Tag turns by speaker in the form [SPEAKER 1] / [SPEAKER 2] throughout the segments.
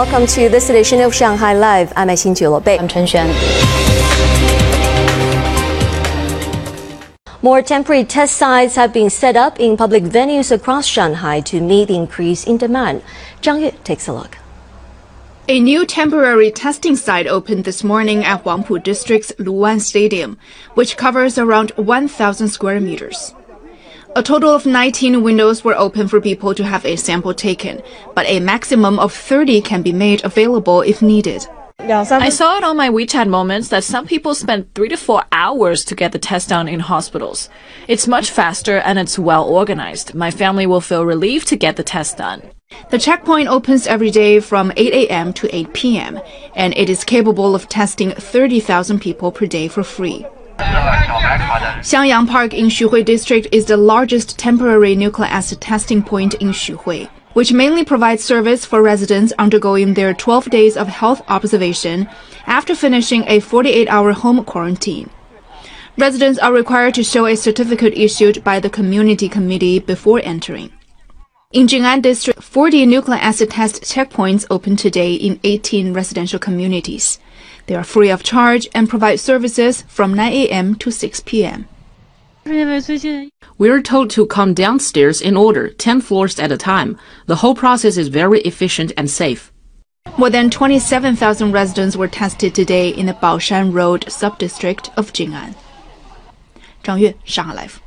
[SPEAKER 1] Welcome to this edition of Shanghai Live. I'm Xin Bei.
[SPEAKER 2] I'm Chen Xuan.
[SPEAKER 1] More temporary test sites have been set up in public venues across Shanghai to meet the increase in demand. Zhang Yue takes a look.
[SPEAKER 3] A new temporary testing site opened this morning at Huangpu District's Luwan Stadium, which covers around 1,000 square meters. A total of 19 windows were open for people to have a sample taken, but a maximum of 30 can be made available if needed.
[SPEAKER 4] I saw it on my WeChat moments that some people spend three to four hours to get the test done in hospitals. It's much faster and it's well organized. My family will feel relieved to get the test done.
[SPEAKER 3] The checkpoint opens every day from 8 a.m. to 8 p.m., and it is capable of testing 30,000 people per day for free. Xiangyang Park in Xuhui District is the largest temporary nucleic acid testing point in Xuhui, which mainly provides service for residents undergoing their 12 days of health observation after finishing a 48-hour home quarantine. Residents are required to show a certificate issued by the community committee before entering. In Jing'an District, 40 nucleic acid test checkpoints open today in 18 residential communities. They are free of charge and provide services from 9 a.m. to 6 p.m.
[SPEAKER 5] We're told to come downstairs in order, 10 floors at a time. The whole process is very efficient and safe.
[SPEAKER 3] More than 27,000 residents were tested today in the Baoshan Road subdistrict of Jing'an. Zhang Yue, Shanghai Live.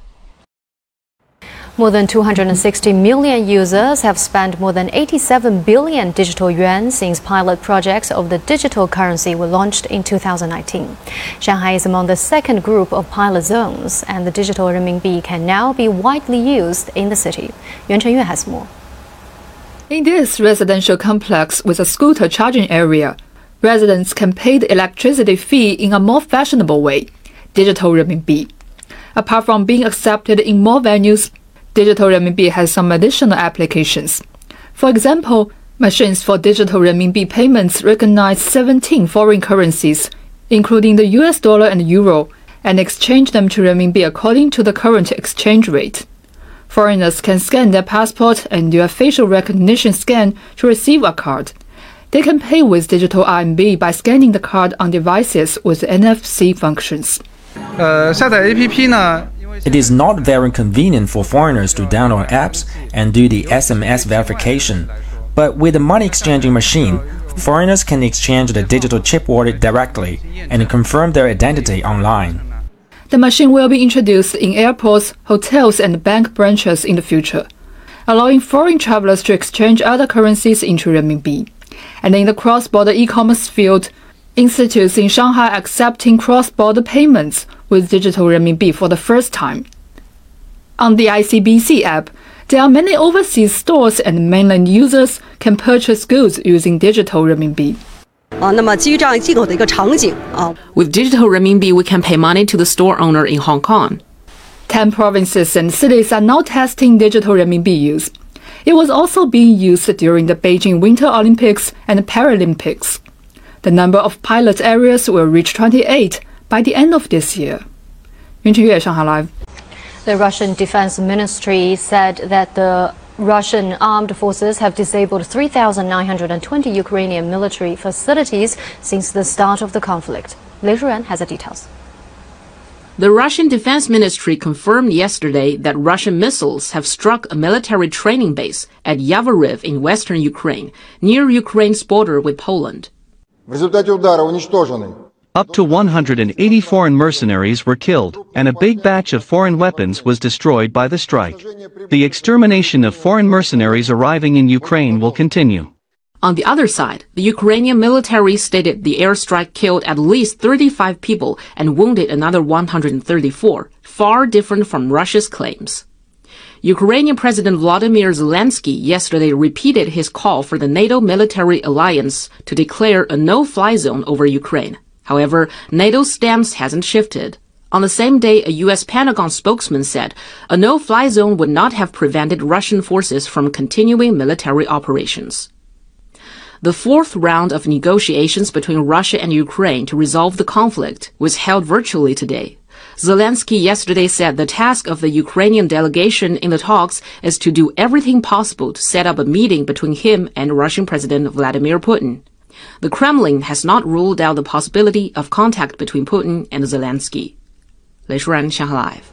[SPEAKER 1] More than 260 million users have spent more than 87 billion digital yuan since pilot projects of the digital currency were launched in 2019. Shanghai is among the second group of pilot zones, and the digital renminbi can now be widely used in the city. Yuan Chenyue has more.
[SPEAKER 6] In this residential complex with a scooter charging area, residents can pay the electricity fee in a more fashionable way, digital renminbi. Apart from being accepted in more venues, digital renminbi has some additional applications. For example, machines for digital renminbi payments recognize 17 foreign currencies, including the US dollar and euro, and exchange them to renminbi according to the current exchange rate. Foreigners can scan their passport and do a facial recognition scan to receive a card. They can pay with digital RMB by scanning the card on devices with NFC functions.
[SPEAKER 7] 呃，下载 APP 呢，
[SPEAKER 8] it is not very convenient for foreigners to download apps and do the SMS verification. But with the money exchanging machine, foreigners can exchange the digital chip wallet directly and confirm their identity online.
[SPEAKER 6] The machine will be introduced in airports, hotels, and bank branches in the future, allowing foreign travelers to exchange other currencies into renminbi. And in the cross-border e-commerce field, institutes in Shanghai accepting cross-border payments with digital renminbi for the first time. On the ICBC app, there are many overseas stores and mainland users can purchase goods using digital renminbi.
[SPEAKER 9] Uh,
[SPEAKER 5] with digital renminbi, we can pay money to the store owner in Hong Kong.
[SPEAKER 6] Ten provinces and cities are now testing digital renminbi use. It was also being used during the Beijing Winter Olympics and Paralympics. The number of pilot areas will reach 28 by the end of this year. Yun Yue, Shanghai Live.
[SPEAKER 1] The Russian Defense Ministry said that the Russian armed forces have disabled 3,920 Ukrainian military facilities since the start of the conflict. Lei Shuran has the details.
[SPEAKER 5] The Russian Defense Ministry confirmed yesterday that Russian missiles have struck a military training base at Yavoriv in western Ukraine, near Ukraine's border with Poland.
[SPEAKER 10] Up to 180 foreign mercenaries were killed, and a big batch of foreign weapons was destroyed by the strike. The extermination of foreign mercenaries arriving in Ukraine will continue.
[SPEAKER 5] On the other side, the Ukrainian military stated the airstrike killed at least 35 people and wounded another 134, far different from Russia's claims. Ukrainian President Vladimir Zelensky yesterday repeated his call for the NATO military alliance to declare a no-fly zone over Ukraine. However, NATO's stance hasn't shifted. On the same day, a U.S. Pentagon spokesman said a no-fly zone would not have prevented Russian forces from continuing military operations. The fourth round of negotiations between Russia and Ukraine to resolve the conflict was held virtually today. Zelensky yesterday said the task of the Ukrainian delegation in the talks is to do everything possible to set up a meeting between him and Russian President Vladimir Putin. The Kremlin has not ruled out the possibility of contact between Putin and Zelensky. 雷舒然，上海 Live。